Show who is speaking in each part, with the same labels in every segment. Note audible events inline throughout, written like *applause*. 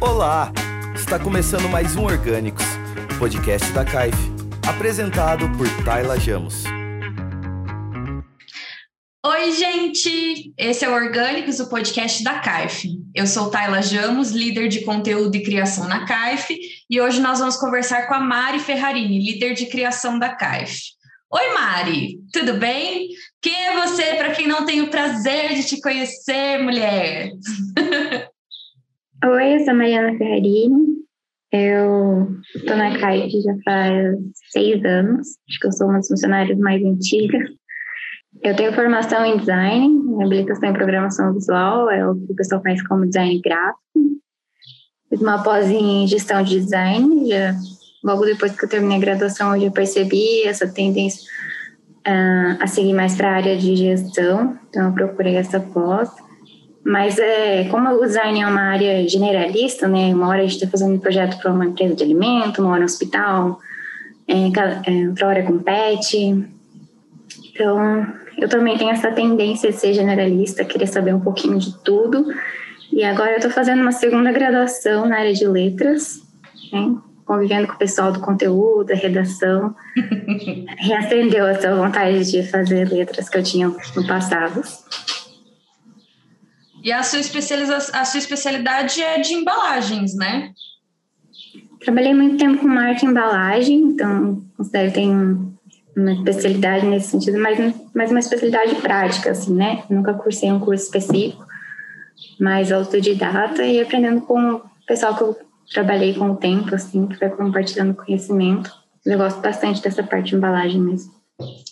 Speaker 1: Olá! Está começando mais um Orgânicos, podcast da CAIF, apresentado por Tayla Jamos.
Speaker 2: Oi, gente! Esse é o Orgânicos, o podcast da CAIF. Eu sou Tayla Jamos, líder de conteúdo e criação na CAIF, e hoje nós vamos conversar com a Mari Ferrarini, líder de criação da CAIF. Oi, Mari, tudo bem? Quem é você para quem não tem o prazer de te conhecer, mulher? *laughs*
Speaker 3: Oi, eu sou Mariana Ferrarini. Eu estou na CAIF já faz seis anos. Acho que eu sou uma das funcionárias mais antigas. Eu tenho formação em design, habilitação em programação visual, é o que o pessoal faz como design gráfico. Fiz uma pós em gestão de design, já, logo depois que eu terminei a graduação, eu já percebi essa tendência uh, a seguir mais para a área de gestão, então eu procurei essa pós. Mas é, como o design é uma área generalista, né? Uma hora a gente está fazendo um projeto para uma empresa de alimento, uma hora no hospital, é, é, outra hora com pet. Então, eu também tenho essa tendência de ser generalista, querer saber um pouquinho de tudo. E agora eu estou fazendo uma segunda graduação na área de letras, né? convivendo com o pessoal do conteúdo, da redação. *laughs* Reacendeu essa vontade de fazer letras que eu tinha no passado.
Speaker 2: E a sua, especialização, a sua especialidade é de embalagens, né?
Speaker 3: Trabalhei muito tempo com marca e embalagem, então considero que tenho uma especialidade nesse sentido, mas, mas uma especialidade prática, assim, né? Nunca cursei um curso específico, mas autodidata e aprendendo com o pessoal que eu trabalhei com o tempo, assim, que vai compartilhando conhecimento. Eu gosto bastante dessa parte de embalagem mesmo.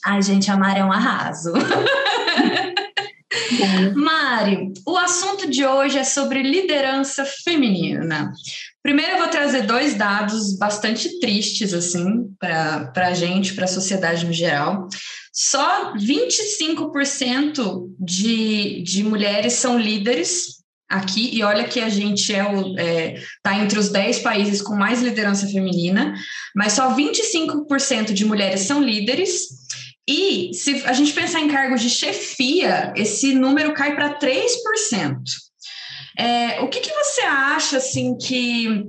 Speaker 2: Ai, gente, a Mari é um arraso. *laughs* Mari, o assunto de hoje é sobre liderança feminina. Primeiro, eu vou trazer dois dados bastante tristes, assim, para a gente, para a sociedade no geral. Só 25% de, de mulheres são líderes aqui, e olha que a gente é está é, tá entre os 10 países com mais liderança feminina, mas só 25% de mulheres são líderes e se a gente pensar em cargos de chefia, esse número cai para 3%. É, o que, que você acha assim que,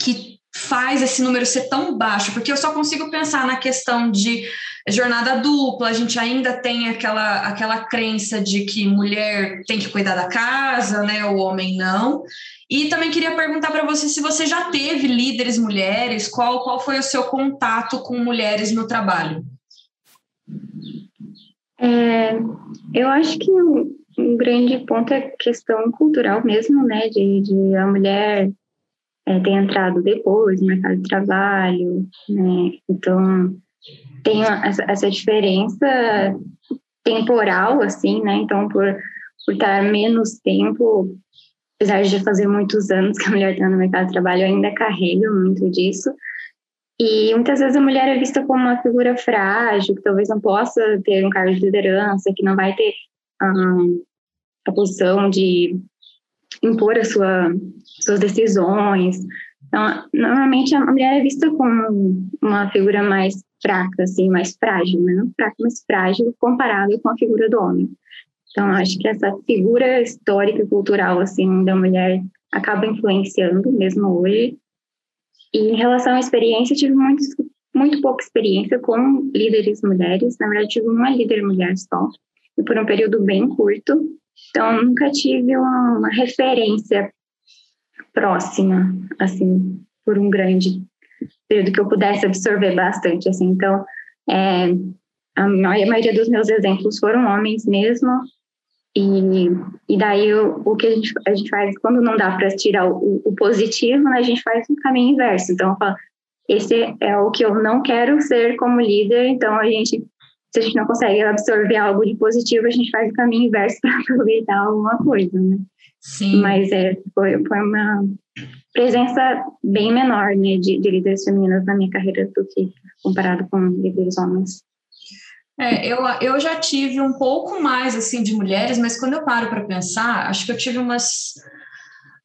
Speaker 2: que faz esse número ser tão baixo? Porque eu só consigo pensar na questão de jornada dupla, a gente ainda tem aquela, aquela crença de que mulher tem que cuidar da casa, né? O homem não. E também queria perguntar para você se você já teve líderes mulheres, qual, qual foi o seu contato com mulheres no trabalho?
Speaker 3: É, eu acho que um, um, grande ponto é questão cultural mesmo, né? De, de a mulher é, ter entrado depois no mercado de trabalho, né? Então, tem essa, essa diferença temporal, assim, né? Então, por, por estar menos tempo, apesar de fazer muitos anos que a mulher está no mercado de trabalho, ainda carrego muito disso. E muitas vezes a mulher é vista como uma figura frágil, que talvez não possa ter um cargo de liderança, que não vai ter um, a posição de impor as sua, suas decisões. Então, normalmente a mulher é vista como uma figura mais fraca, assim, mais frágil, né? não fraca, mas frágil comparado com a figura do homem. Então, acho que essa figura histórica e cultural, assim, da mulher acaba influenciando, mesmo hoje, e em relação à experiência, tive muito, muito pouca experiência com líderes mulheres. Na verdade, tive uma líder mulher só, e por um período bem curto. Então, nunca tive uma, uma referência próxima, assim, por um grande período que eu pudesse absorver bastante, assim. Então, é, a maioria dos meus exemplos foram homens mesmo, e, e daí o, o que a gente, a gente faz, quando não dá para tirar o, o, positivo, né, a gente faz um caminho inverso. Então, eu falo, esse é o que eu não quero ser como líder, então a gente, se a gente não consegue absorver algo de positivo, a gente faz o caminho inverso *laughs* para aproveitar alguma coisa, né? Sim. Mas é, foi, foi uma presença bem menor, né, de, de líderes femininas na minha carreira do que comparado com líderes homens.
Speaker 2: É, eu, eu já tive um pouco mais assim de mulheres, mas quando eu paro para pensar, acho que eu tive umas,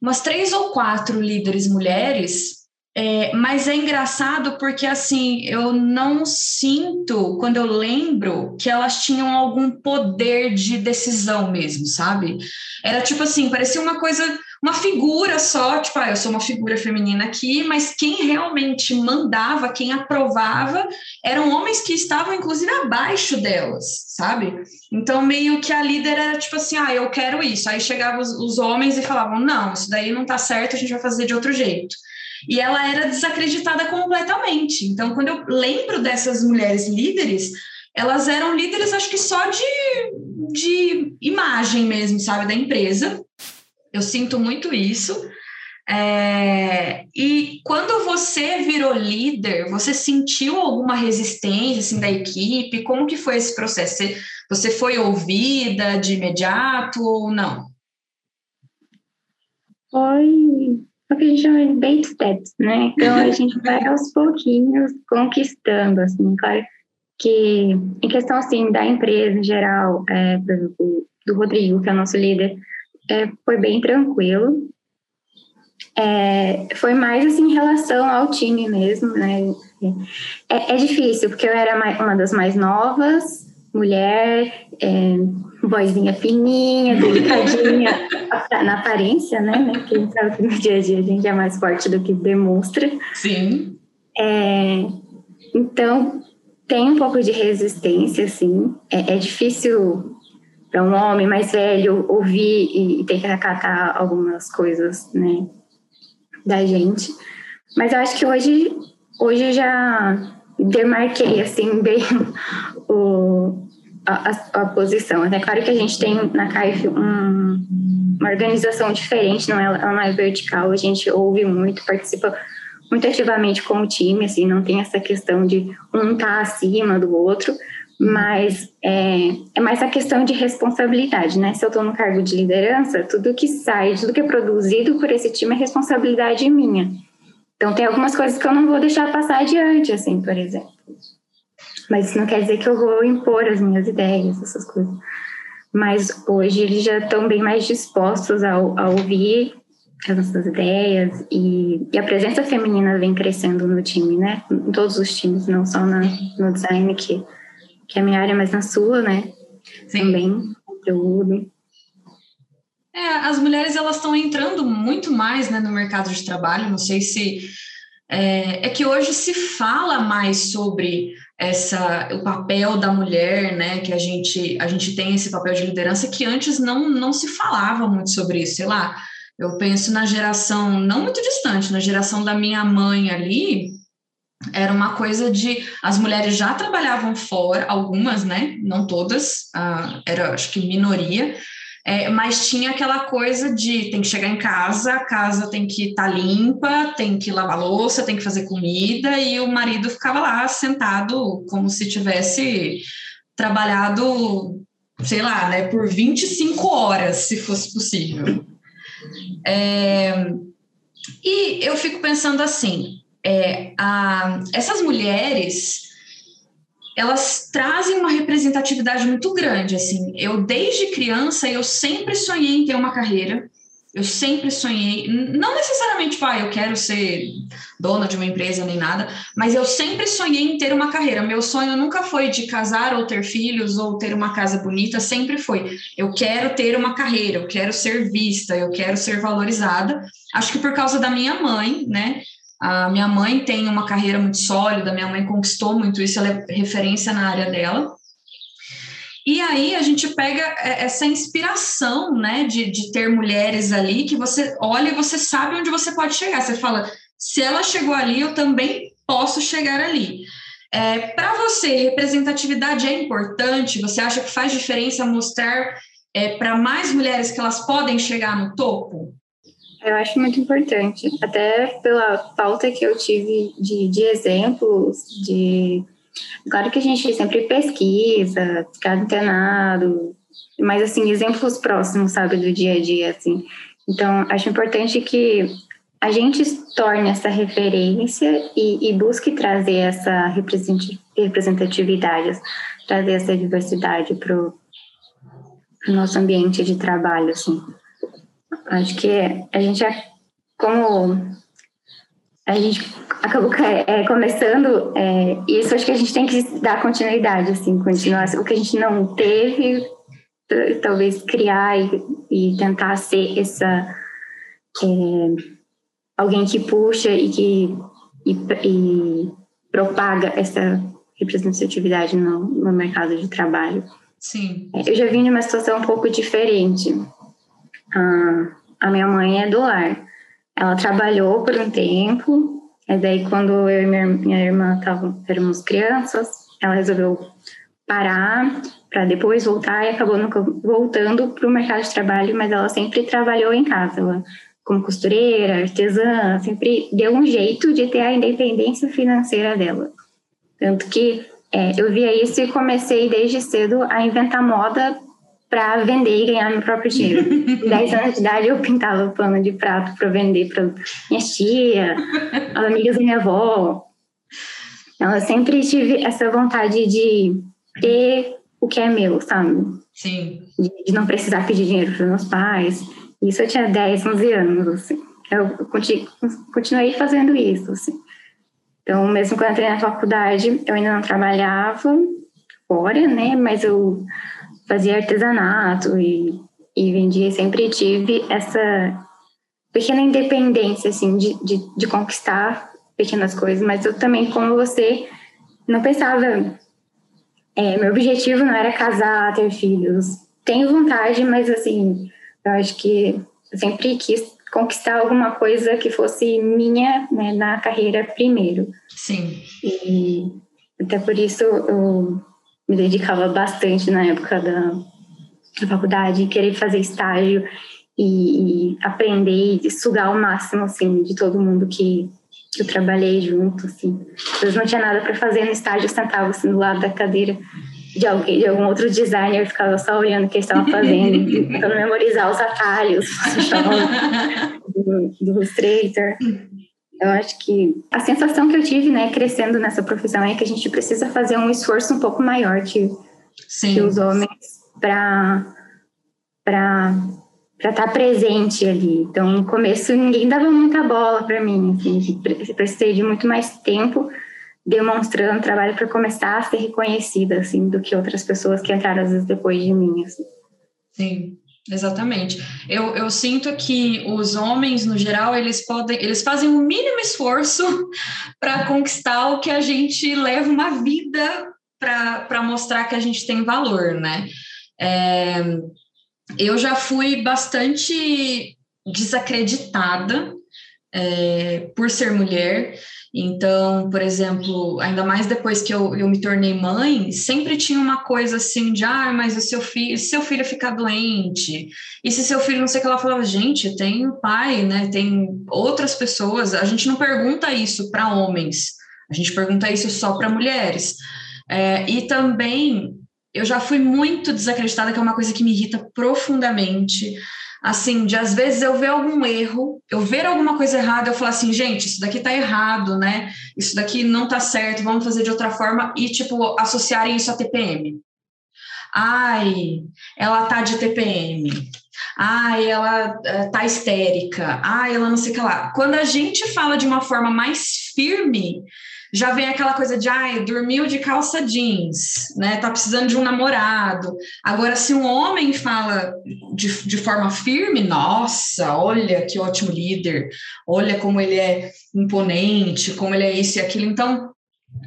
Speaker 2: umas três ou quatro líderes mulheres, É, mas é engraçado porque, assim, eu não sinto, quando eu lembro, que elas tinham algum poder de decisão mesmo, sabe? Era tipo assim, parecia uma coisa, uma figura só, tipo, ah, eu sou uma figura feminina aqui, mas quem realmente mandava, quem aprovava, eram homens que estavam, inclusive, abaixo delas, sabe? Então, meio que a líder era tipo assim, ah, eu quero isso. Aí chegavam os, os homens e falavam, não, isso daí não tá certo, a gente vai fazer de outro jeito. E ela era desacreditada completamente. Então, quando eu lembro dessas mulheres líderes, elas eram líderes, acho que só de, de imagem mesmo, sabe, da empresa. Eu sinto muito isso. É, e quando você virou líder, você sentiu alguma resistência assim, da equipe? Como que foi esse processo? Você, você foi ouvida de imediato ou não?
Speaker 3: Foi o que a gente chama de baby steps, né? Então a gente *laughs* vai aos pouquinhos conquistando, assim, claro que em questão assim da empresa em geral, é, exemplo, do Rodrigo, que é o nosso líder, é, foi bem tranquilo. É, foi mais assim em relação ao time mesmo, né? É, é difícil, porque eu era uma das mais novas, mulher, é, vozinha fininha, delicadinha, *laughs* na aparência, né? né? Porque a gente sabe que no dia a dia a gente é mais forte do que demonstra.
Speaker 2: Sim.
Speaker 3: É, então, tem um pouco de resistência, assim. É, é difícil para um homem mais velho ouvir e, e ter que acatar algumas coisas, né? Da gente. Mas eu acho que hoje, hoje já demarquei, assim, *laughs* bem o, a, a, posição. É claro que a gente tem na CAIF um, uma organização diferente, não é, ela não é vertical, a gente ouve muito, participa muito ativamente com o time, assim, não tem essa questão de um estar tá acima do outro, mas é, é mais a questão de responsabilidade, né? Se eu estou no cargo de liderança, tudo que sai, tudo que é produzido por esse time é responsabilidade minha. Então, tem algumas coisas que eu não vou deixar passar adiante, assim, por exemplo. Mas isso não quer dizer que eu vou impor as minhas ideias, essas coisas. Mas hoje eles já estão bem mais dispostos a, a ouvir as nossas ideias e, e, a presença feminina vem crescendo no time, né? Em todos os times, não só na, no design, que, que é a minha área, mas na sua, né? Sim. Também, conteúdo.
Speaker 2: É, as mulheres elas estão entrando muito mais né, no mercado de trabalho. Não sei se é, é, que hoje se fala mais sobre essa o papel da mulher, né? Que a gente a gente tem esse papel de liderança que antes não não se falava muito sobre isso, sei lá. Eu penso na geração não muito distante, na geração da minha mãe ali, era uma coisa de as mulheres já trabalhavam fora, algumas, né? Não todas, uh, era acho que minoria, é, mas tinha aquela coisa de tem que chegar em casa, a casa tem que estar tá limpa, tem que lavar louça, tem que fazer comida, e o marido ficava lá sentado como se tivesse trabalhado, sei lá, né, por 25 horas, se fosse possível. É, e eu fico pensando assim, é, a, essas mulheres elas trazem uma representatividade muito grande, assim. Eu desde criança eu sempre sonhei em ter uma carreira. Eu sempre sonhei, não necessariamente, tipo, ah, eu quero ser dona de uma empresa nem nada, mas eu sempre sonhei em ter uma carreira. Meu sonho nunca foi de casar ou ter filhos ou ter uma casa bonita, sempre foi. Eu quero ter uma carreira, eu quero ser vista, eu quero ser valorizada. Acho que por causa da minha mãe, né? A minha mãe tem uma carreira muito sólida, minha mãe conquistou muito isso, ela é referência na área dela. E aí a gente pega é, essa inspiração, né, de, de ter mulheres ali que você olha e você sabe onde você pode chegar. Você fala, se ela chegou ali, eu também posso chegar ali. É, Para você, representatividade é importante? Você acha que faz diferença mostrar é, para mais mulheres que elas podem chegar no topo?
Speaker 3: Eu acho muito importante, até pela falta que eu tive de, de exemplos, de. Claro que a gente sempre pesquisa, fica antenado, mas, assim, exemplos próximos, sabe, do dia a dia, assim. Então, acho importante que a gente torne essa referência e, e busque trazer essa representatividade, trazer essa diversidade para o nosso ambiente de trabalho, assim. Acho que a gente é como a gente acabou é, começando é, isso acho que a gente tem que dar continuidade assim continuar o que a gente não teve talvez criar e, e tentar ser essa é, alguém que puxa e que e, e propaga essa representatividade no, no, mercado de trabalho.
Speaker 2: Sim.
Speaker 3: Eu já vim de uma situação um pouco diferente. Ah, a minha mãe é do lar. Ela trabalhou por um tempo, e daí quando eu e minha, minha irmã tavam, éramos crianças, ela resolveu parar para depois voltar e acabou nunca voltando para o mercado de trabalho, mas ela sempre trabalhou em casa. Ela, como costureira, artesã, sempre deu um jeito de ter a independência financeira dela. Tanto que é, eu via isso e comecei desde cedo a inventar moda para vender e ganhar meu próprio dinheiro. *laughs* 10 anos de idade eu pintava pano de prato para vender para minha tia, as amigas da minha avó. Então, eu sempre tive essa vontade de ter o que é meu, sabe?
Speaker 2: Sim.
Speaker 3: De, de não precisar pedir dinheiro para meus pais. Isso eu tinha 10, 11 anos, assim. Eu continuei fazendo isso, assim. Então, mesmo quando eu entrei na faculdade, eu ainda não trabalhava fora, né? Mas eu fazia artesanato e, e vendia. Sempre tive essa pequena independência, assim, de, de, de conquistar pequenas coisas. Mas eu também, como você, não pensava é, meu objetivo não era casar, ter filhos. Tenho vontade, mas assim, eu acho que eu sempre quis conquistar alguma coisa que fosse minha né, na carreira primeiro.
Speaker 2: Sim.
Speaker 3: E até por isso eu me dedicava bastante na época da, da faculdade, querer fazer estágio e, e aprender e sugar o máximo assim de todo mundo que que eu trabalhei junto, assim. Às vezes não tinha nada para fazer no estágio, eu sentava assim do lado da cadeira de alguém, de algum outro designer, ficava só olhando o que eles estavam fazendo, *laughs* tentando memorizar os atalhos *laughs* do, do Illustrator. Eu acho que a sensação que eu tive, né, crescendo nessa profissão é que a gente precisa fazer um esforço um pouco maior que, que os homens para para para estar tá presente ali. Então, no começo, ninguém dava muita bola para mim. Assim, precisei de muito mais tempo demonstrando trabalho para começar a ser reconhecida, assim, do que outras pessoas que entraram às vezes depois de mim. Assim.
Speaker 2: Sim. Exatamente. Eu, eu sinto que os homens, no geral, eles podem, eles fazem o mínimo esforço *laughs* para conquistar o que a gente leva uma vida para mostrar que a gente tem valor, né? É, eu já fui bastante desacreditada é, por ser mulher. Então, por exemplo, ainda mais depois que eu, eu me tornei mãe, sempre tinha uma coisa assim de, ah, mas o seu filho, se seu filho ficar doente, e se seu filho não sei o que, ela falava, gente, tem pai, né, tem outras pessoas, a gente não pergunta isso para homens, a gente pergunta isso só para mulheres. É, e também eu já fui muito desacreditada, que é uma coisa que me irrita profundamente. Assim, de às vezes eu ver algum erro, eu ver alguma coisa errada, eu falar assim, gente, isso daqui tá errado, né? Isso daqui não tá certo, vamos fazer de outra forma e, tipo, associarem isso a TPM. Ai, ela tá de TPM. Ai, ela eh, tá histérica. Ai, ela não sei o que lá. Quando a gente fala de uma forma mais firme, já vem aquela coisa de, ai, dormiu de calça jeans, né? Tá precisando de um namorado. Agora, se um homem fala de, de forma firme, nossa, olha que ótimo líder, olha como ele é imponente, como ele é isso e aquilo. Então,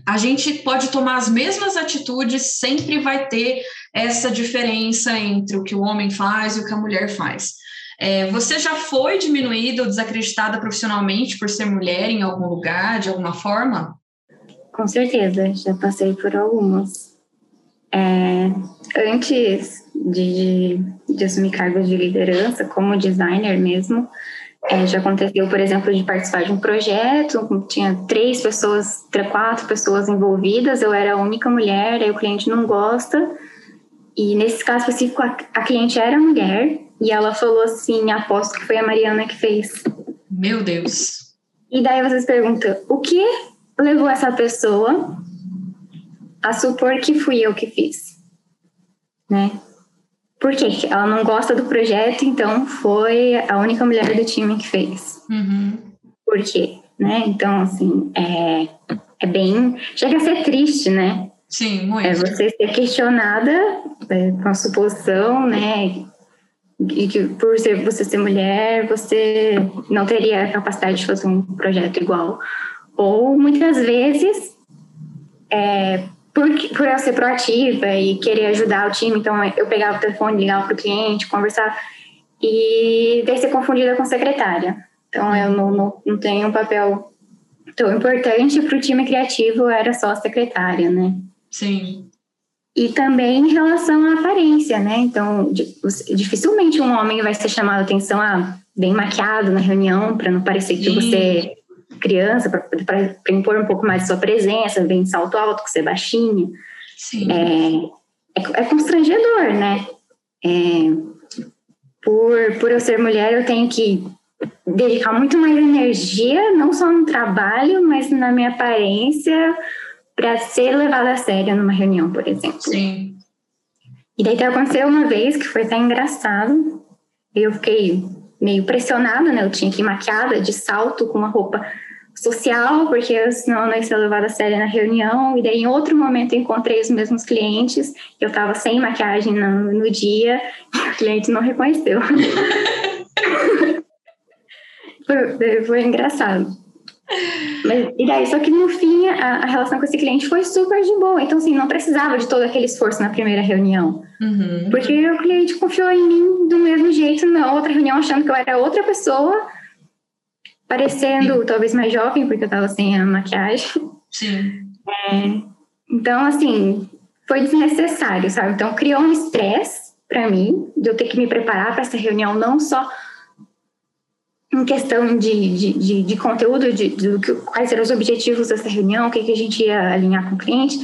Speaker 2: a gente pode tomar as mesmas atitudes, sempre vai ter essa diferença entre o que o homem faz e o que a mulher faz. É, você já foi diminuída ou desacreditada profissionalmente por ser mulher em algum lugar, de alguma forma?
Speaker 3: Com certeza, já passei por algumas. É, antes de, de, de, assumir cargos de liderança, como designer mesmo, é, já aconteceu, por exemplo, de participar de um projeto, tinha três pessoas, quatro pessoas envolvidas, eu era a única mulher, aí o cliente não gosta, e nesse caso específico, a, a cliente era mulher, e ela falou assim: aposto que foi a Mariana que fez.
Speaker 2: Meu Deus.
Speaker 3: E daí vocês perguntam: o que levou essa pessoa a supor que fui eu que fiz, né? Por quê? Ela não gosta do projeto, então foi a única mulher do time que fez.
Speaker 2: Uhum.
Speaker 3: Por quê? né? Então, assim, é, é bem. Chega a ser triste, né?
Speaker 2: Sim, muito.
Speaker 3: É você ser questionada é, com a suposição, né? E que por ser, você ser mulher, você não teria a capacidade de fazer um projeto igual. Ou muitas vezes, é, por, por eu ser proativa e querer ajudar o time, então eu pegava o telefone, ligava para o cliente, conversar, e daí ser confundida com secretária. Então eu não, não, não tenho um papel tão importante para o time criativo, era só secretária, né?
Speaker 2: Sim.
Speaker 3: E também em relação à aparência, né? Então, dificilmente um homem vai ser chamado a atenção a bem maquiado na reunião, para não parecer que Sim. você criança, para impor um pouco mais de sua presença, bem de salto alto, que você é baixinho.
Speaker 2: Sim.
Speaker 3: É, é, é constrangedor, né? É, por, por eu ser mulher, eu tenho que dedicar muito mais energia, não só no trabalho, mas na minha aparência, para ser levada a sério numa reunião, por exemplo.
Speaker 2: Sim.
Speaker 3: E daí aconteceu uma vez que foi até engraçado. Eu fiquei meio pressionada, né? Eu tinha que ir maquiada de salto com uma roupa social, porque senão eu não ia ser levada a sério na reunião. E daí, em outro momento, eu encontrei os mesmos clientes. Eu estava sem maquiagem no, no dia *laughs* e o cliente não reconheceu. *laughs* foi, foi engraçado. Mas, e daí, só que no fim, a, a, relação com esse cliente foi super de boa. Então, assim, não precisava de todo aquele esforço na primeira reunião.
Speaker 2: Uhum.
Speaker 3: Porque o cliente confiou em mim do mesmo jeito na outra reunião, achando que eu era outra pessoa, parecendo Sim. talvez mais jovem, porque eu tava sem a maquiagem.
Speaker 2: Sim.
Speaker 3: É, então, assim, foi desnecessário, sabe? Então, criou um estresse para mim, de eu ter que me preparar para essa reunião, não só em questão de, de, de, de conteúdo, de, de, de, quais eram os objetivos dessa reunião, o que, que a gente ia alinhar com o cliente,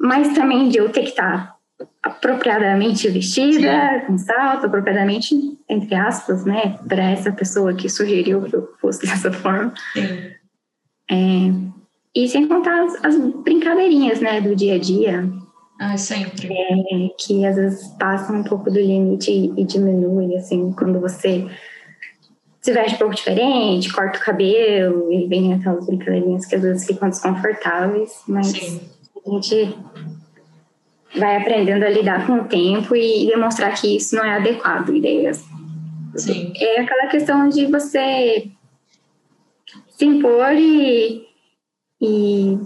Speaker 3: mas também de eu ter que estar apropriadamente vestida, com salto, apropriadamente, entre aspas, né, para essa pessoa que sugeriu que eu fosse *laughs* dessa forma. É, e sem contar as, as, brincadeirinhas, né, do dia a dia.
Speaker 2: Ah, sempre.
Speaker 3: É, que às vezes passam um pouco do limite e, e diminuem, assim, quando você se veste um pouco diferente, corta o cabelo e vem aquelas brincadeirinhas que às vezes ficam desconfortáveis, mas Sim. a gente vai aprendendo a lidar com o tempo e demonstrar que isso não é adequado. Ideias.
Speaker 2: Sim.
Speaker 3: É aquela questão de você se impor e, e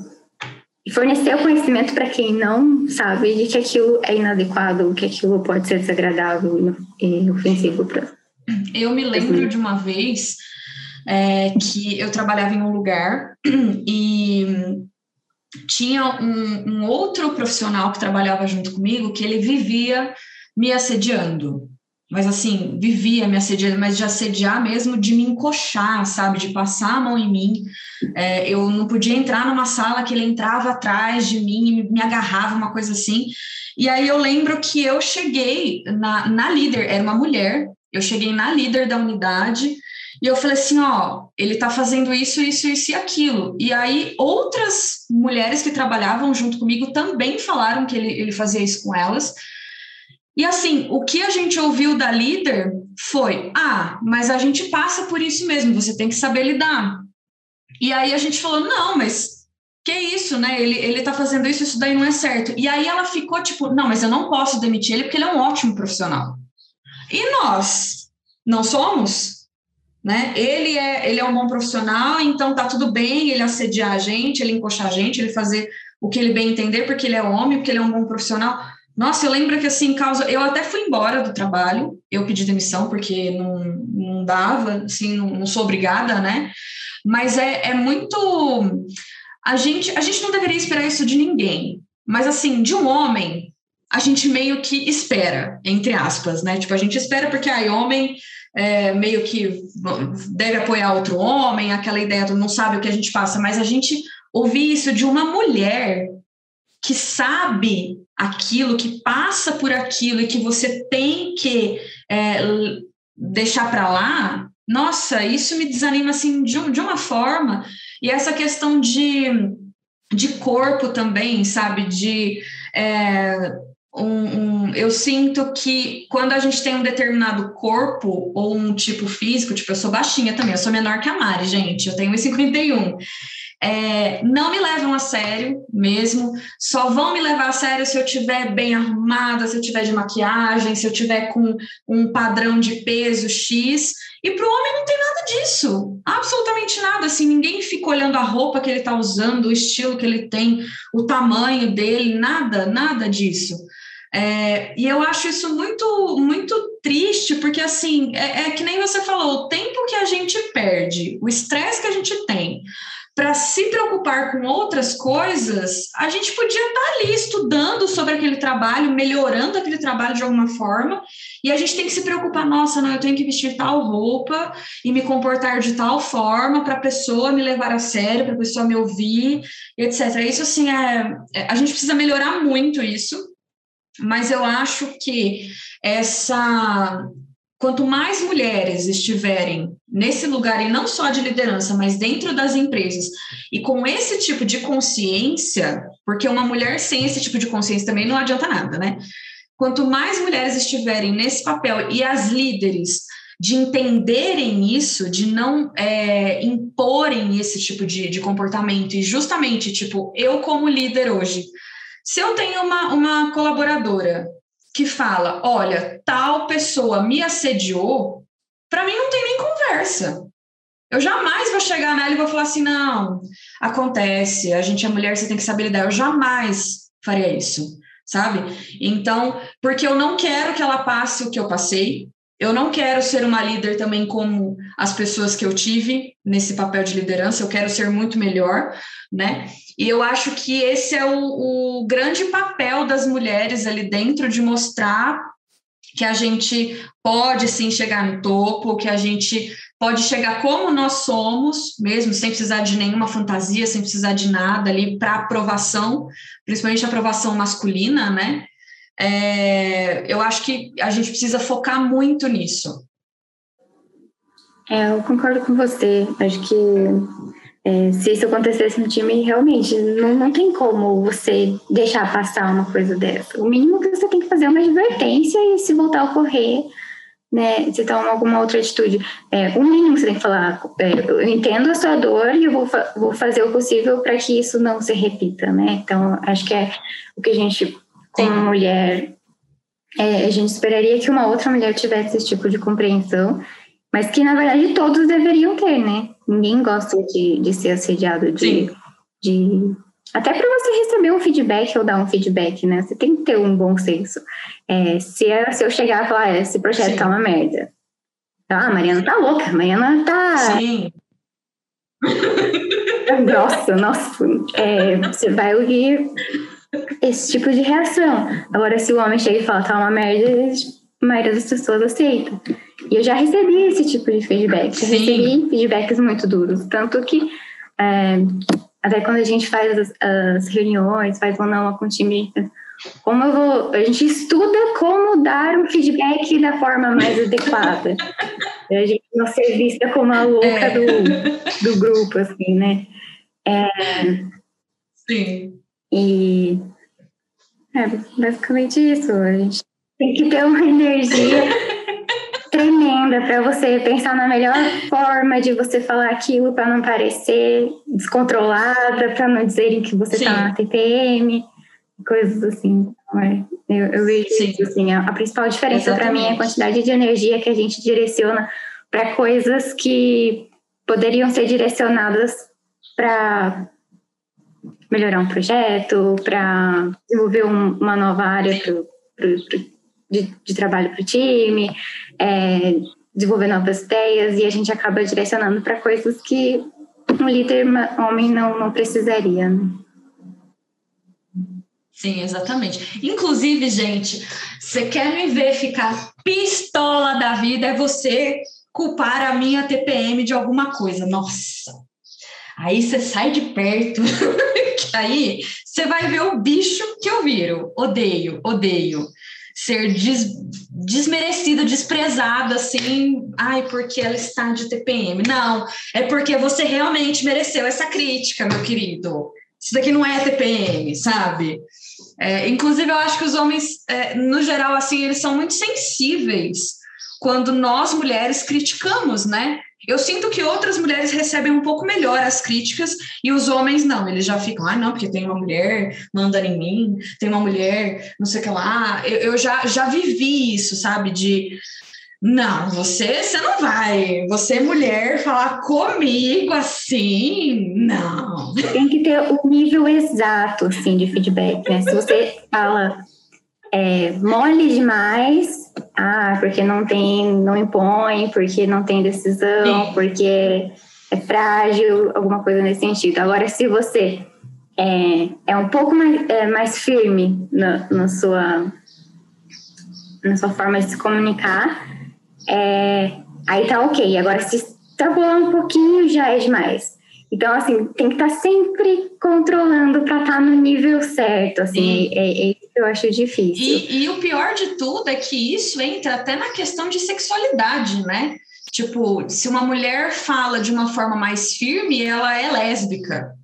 Speaker 3: fornecer o conhecimento para quem não sabe de que aquilo é inadequado, que aquilo pode ser desagradável e ofensivo para
Speaker 2: eu me lembro de uma vez é, que eu trabalhava em um lugar *clears throat* e tinha um, um, outro profissional que trabalhava junto comigo que ele vivia me assediando. Mas assim, vivia me assediando, mas de assediar mesmo, de me encoxar, sabe? De passar a mão em mim. É, eu não podia entrar numa sala que ele entrava atrás de mim e me agarrava, uma coisa assim. E aí eu lembro que eu cheguei na, na líder, era uma mulher, eu cheguei na líder da unidade e eu falei assim, ó, ele tá fazendo isso, isso, isso e aquilo. E aí outras mulheres que trabalhavam junto comigo também falaram que ele, ele fazia isso com elas. E assim, o que a gente ouviu da líder foi: ah, mas a gente passa por isso mesmo, você tem que saber lidar. E aí a gente falou: não, mas que isso, né? Ele, ele tá fazendo isso, isso daí não é certo. E aí ela ficou tipo: não, mas eu não posso demitir ele porque ele é um ótimo profissional. E nós não somos, né? Ele é, ele é um bom profissional, então tá tudo bem ele assediar a gente, ele encoxar a gente, ele fazer o que ele bem entender, porque ele é homem, porque ele é um bom profissional. Nossa, eu lembro que assim, causa. Eu até fui embora do trabalho, eu pedi demissão porque não, não dava, assim, não, não sou obrigada, né? Mas é, é muito. A gente, a gente não deveria esperar isso de ninguém. Mas assim, de um homem, a gente meio que espera, entre aspas, né? Tipo, a gente espera porque aí homem é, meio que deve apoiar outro homem, aquela ideia do não sabe o que a gente passa, mas a gente ouvir isso de uma mulher que sabe aquilo, que passa por aquilo e que você tem que é, deixar para lá, nossa, isso me desanima assim de, de uma forma. E essa questão de, de corpo também, sabe? De. É, um, um, eu sinto que quando a gente tem um determinado corpo ou um tipo físico, tipo, eu sou baixinha também, eu sou menor que a Mari, gente, eu tenho 1,51. É, não me levam a sério mesmo, só vão me levar a sério se eu tiver bem arrumada, se eu tiver de maquiagem, se eu tiver com um padrão de peso X. E para o homem não tem nada disso, absolutamente nada. Assim, ninguém fica olhando a roupa que ele está usando, o estilo que ele tem, o tamanho dele, nada, nada disso. É, e eu acho isso muito, muito triste, porque assim, é, é, que nem você falou, o tempo que a gente perde, o estresse que a gente tem para se preocupar com outras coisas, a gente podia estar tá ali estudando sobre aquele trabalho, melhorando aquele trabalho de alguma forma, e a gente tem que se preocupar, nossa, não, eu tenho que vestir tal roupa e me comportar de tal forma para a pessoa me levar a sério, para a pessoa me ouvir, etc. Isso assim é, é, a gente precisa melhorar muito isso mas eu acho que essa quanto mais mulheres estiverem nesse lugar e não só de liderança, mas dentro das empresas e com esse tipo de consciência, porque uma mulher sem esse tipo de consciência também não adianta nada, né? Quanto mais mulheres estiverem nesse papel e as líderes de entenderem isso, de não é, imporem esse tipo de, de comportamento e justamente, tipo, eu como líder hoje, se eu tenho uma, uma colaboradora que fala, olha, tal pessoa me assediou, para mim não tem nem conversa. Eu jamais vou chegar nela e vou falar assim, não, acontece, a gente é mulher, você tem que saber lidar. Eu jamais faria isso, sabe? Então, porque eu não quero que ela passe o que eu passei, eu não quero ser uma líder também como as pessoas que eu tive nesse papel de liderança, eu quero ser muito melhor, né? E eu acho que esse é o, o grande papel das mulheres ali dentro de mostrar que a gente pode sim chegar no topo, que a gente pode chegar como nós somos, mesmo sem precisar de nenhuma fantasia, sem precisar de nada ali para aprovação, principalmente aprovação masculina, né? É, eu acho que a gente precisa focar muito nisso.
Speaker 3: É, eu concordo com você. Acho que é, se isso acontecesse no time, realmente não, não tem como você deixar passar uma coisa dessa. O mínimo que você tem que fazer é uma advertência e se voltar a ocorrer, né, se toma alguma outra atitude. É, o mínimo que você tem que falar, é, eu entendo a sua dor e eu vou, fa vou fazer o possível para que isso não se repita, né? Então, acho que é o que a gente, como Sim. mulher, é, a gente esperaria que uma outra mulher tivesse esse tipo de compreensão mas que na verdade todos deveriam ter, né? Ninguém gosta de, de ser assediado de, de até para você receber um feedback ou dar um feedback, né? Você tem que ter um bom senso. É, se, é, se eu chegar e falar, ah, esse projeto Sim. tá uma merda. Ah, a Mariana tá louca, a Mariana tá.
Speaker 2: Sim. *laughs*
Speaker 3: Nossa, nossa, é, você vai ouvir esse tipo de reação. Agora, se o homem chega e fala, tá uma merda, a maioria das pessoas aceita. E eu já recebi esse tipo de feedback. Eu recebi feedbacks muito duros. Tanto que, é, até quando a gente faz as, as, reuniões, faz ou não com o time, como eu vou. A gente estuda como dar um feedback da forma mais adequada. a gente não ser vista como a louca é. do, do grupo, assim, né? É,
Speaker 2: Sim.
Speaker 3: E. É basicamente isso. A gente tem que ter uma *laughs* energia tremenda para você pensar na melhor forma de você falar aquilo para não parecer descontrolada, para não dizerem que você está na TPM, coisas assim. Então, é, eu, eu vejo Sim. isso assim. A, a principal diferença para mim é a quantidade de energia que a gente direciona para coisas que poderiam ser direcionadas para melhorar um projeto, para desenvolver um, uma nova área para de, de trabalho para o time, é, desenvolver novas ideias, e a gente acaba direcionando para coisas que um líder homem não, não precisaria. Né?
Speaker 2: Sim, exatamente. Inclusive, gente, você quer me ver ficar pistola da vida, é você culpar a minha TPM de alguma coisa. Nossa! Aí você sai de perto, *laughs* que aí você vai ver o bicho que eu viro. Odeio, odeio ser des, desmerecida, desprezada, assim, ai, porque ela está de TPM. Não, é porque você realmente mereceu essa crítica, meu querido. Isso daqui não é TPM, sabe? É, inclusive, eu acho que os homens, é, no geral, assim, eles são muito sensíveis quando nós mulheres criticamos, né? Eu sinto que outras mulheres recebem um pouco melhor as críticas e os homens não, eles já ficam, ah, não, porque tem uma mulher mandando em mim, tem uma mulher, não sei o que lá. Eu, eu já, já vivi isso, sabe? De não, você, você não vai. Você, mulher, falar comigo assim, não.
Speaker 3: Tem que ter o nível exato, assim, de feedback, né? Se você fala é, mole demais, ah, porque não tem, não impõe, porque não tem decisão, Sim. porque é frágil, alguma coisa nesse sentido. Agora, se você é, é um pouco mais, é, mais firme na, na, sua, na sua forma de se comunicar, é, aí tá ok. Agora, se extrapolar um pouquinho, já é demais. Então, assim, tem que estar tá sempre controlando para estar tá no nível certo, assim, é, é, eu acho difícil.
Speaker 2: E, e o pior de tudo é que isso entra até na questão de sexualidade, né? Tipo, se uma mulher fala de uma forma mais firme, ela é lésbica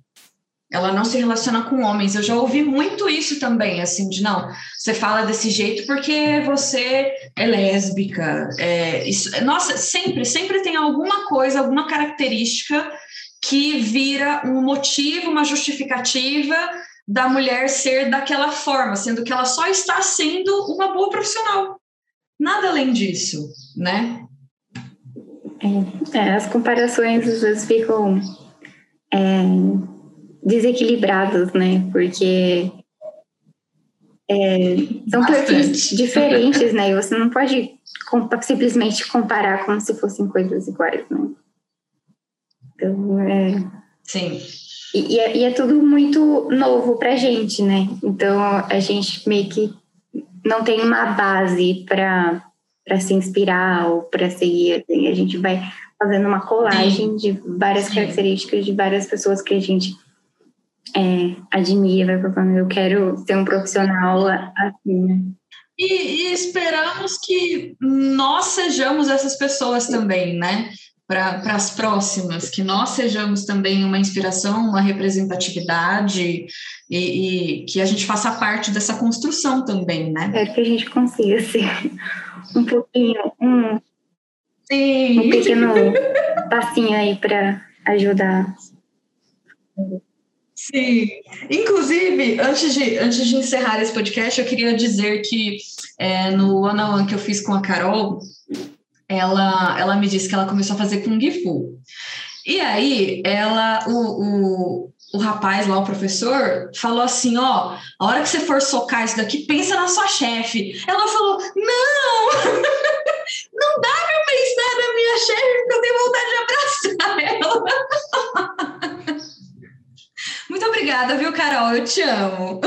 Speaker 2: ela não se relaciona com homens. Eu já ouvi muito isso também, assim, de não, você fala desse jeito porque você é lésbica. É, isso, nossa, sempre, sempre tem alguma coisa, alguma característica que vira um motivo, uma justificativa da mulher ser daquela forma, sendo que ela só está sendo uma boa profissional. Nada além disso, né?
Speaker 3: É, as comparações às vezes ficam. É desequilibrados, né? Porque é, são Bastante. perfis diferentes, né? E você não pode simplesmente comparar como se fossem coisas iguais, né? Então, é...
Speaker 2: Sim.
Speaker 3: E, e, é, e é tudo muito novo pra gente, né? Então, a gente meio que não tem uma base para para se inspirar ou para seguir. Assim, a gente vai fazendo uma colagem Sim. de várias Sim. características de várias pessoas que a gente é, admira, falando, eu quero ser um profissional assim, né?
Speaker 2: E, e, esperamos que nós sejamos essas pessoas também, né? Para as próximas, que nós sejamos também uma inspiração, uma representatividade e, e, que a gente faça parte dessa construção também, né?
Speaker 3: Espero que a gente consiga ser um pouquinho, um,
Speaker 2: Sim.
Speaker 3: um pequeno passinho aí para ajudar.
Speaker 2: Sim. Inclusive, antes de, antes de encerrar esse podcast, eu queria dizer que é, no one on one que eu fiz com a Carol, ela, ela me disse que ela começou a fazer Kung Fu. E aí, ela, o, o, o rapaz lá, o professor, falou assim: ó, a hora que você for socar isso daqui, pensa na sua chefe. Ela falou: não! *laughs* não dá pra pensar na minha chefe, porque eu tenho vontade de abraçar ela. *laughs* Muito obrigada, viu, Carol? Eu te amo.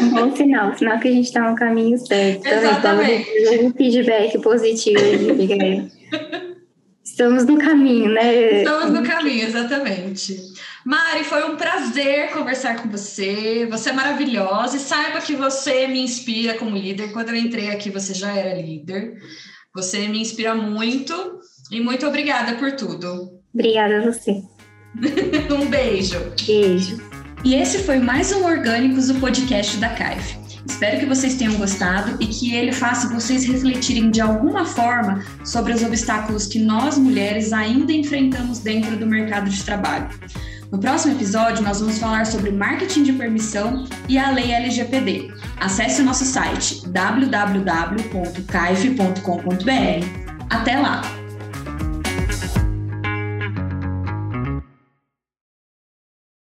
Speaker 3: Um bom sinal, sinal que a gente está no caminho certo.
Speaker 2: Exatamente.
Speaker 3: Um feedback positivo de Estamos no caminho, né?
Speaker 2: Estamos no caminho, exatamente. Mari, foi um prazer conversar com você. Você é maravilhosa e saiba que você me inspira como líder. Quando eu entrei aqui, você já era líder. Você me inspira muito e muito obrigada por tudo.
Speaker 3: Obrigada a você. *laughs*
Speaker 2: um beijo.
Speaker 3: Beijo.
Speaker 2: E esse foi mais um Orgânicos do podcast da CAIF. Espero que vocês tenham gostado e que ele faça vocês refletirem de alguma forma sobre os obstáculos que nós mulheres ainda enfrentamos dentro do mercado de trabalho. No próximo episódio, nós vamos falar sobre marketing de permissão e a lei LGPD. Acesse o nosso site www.caif.com.br. Até lá!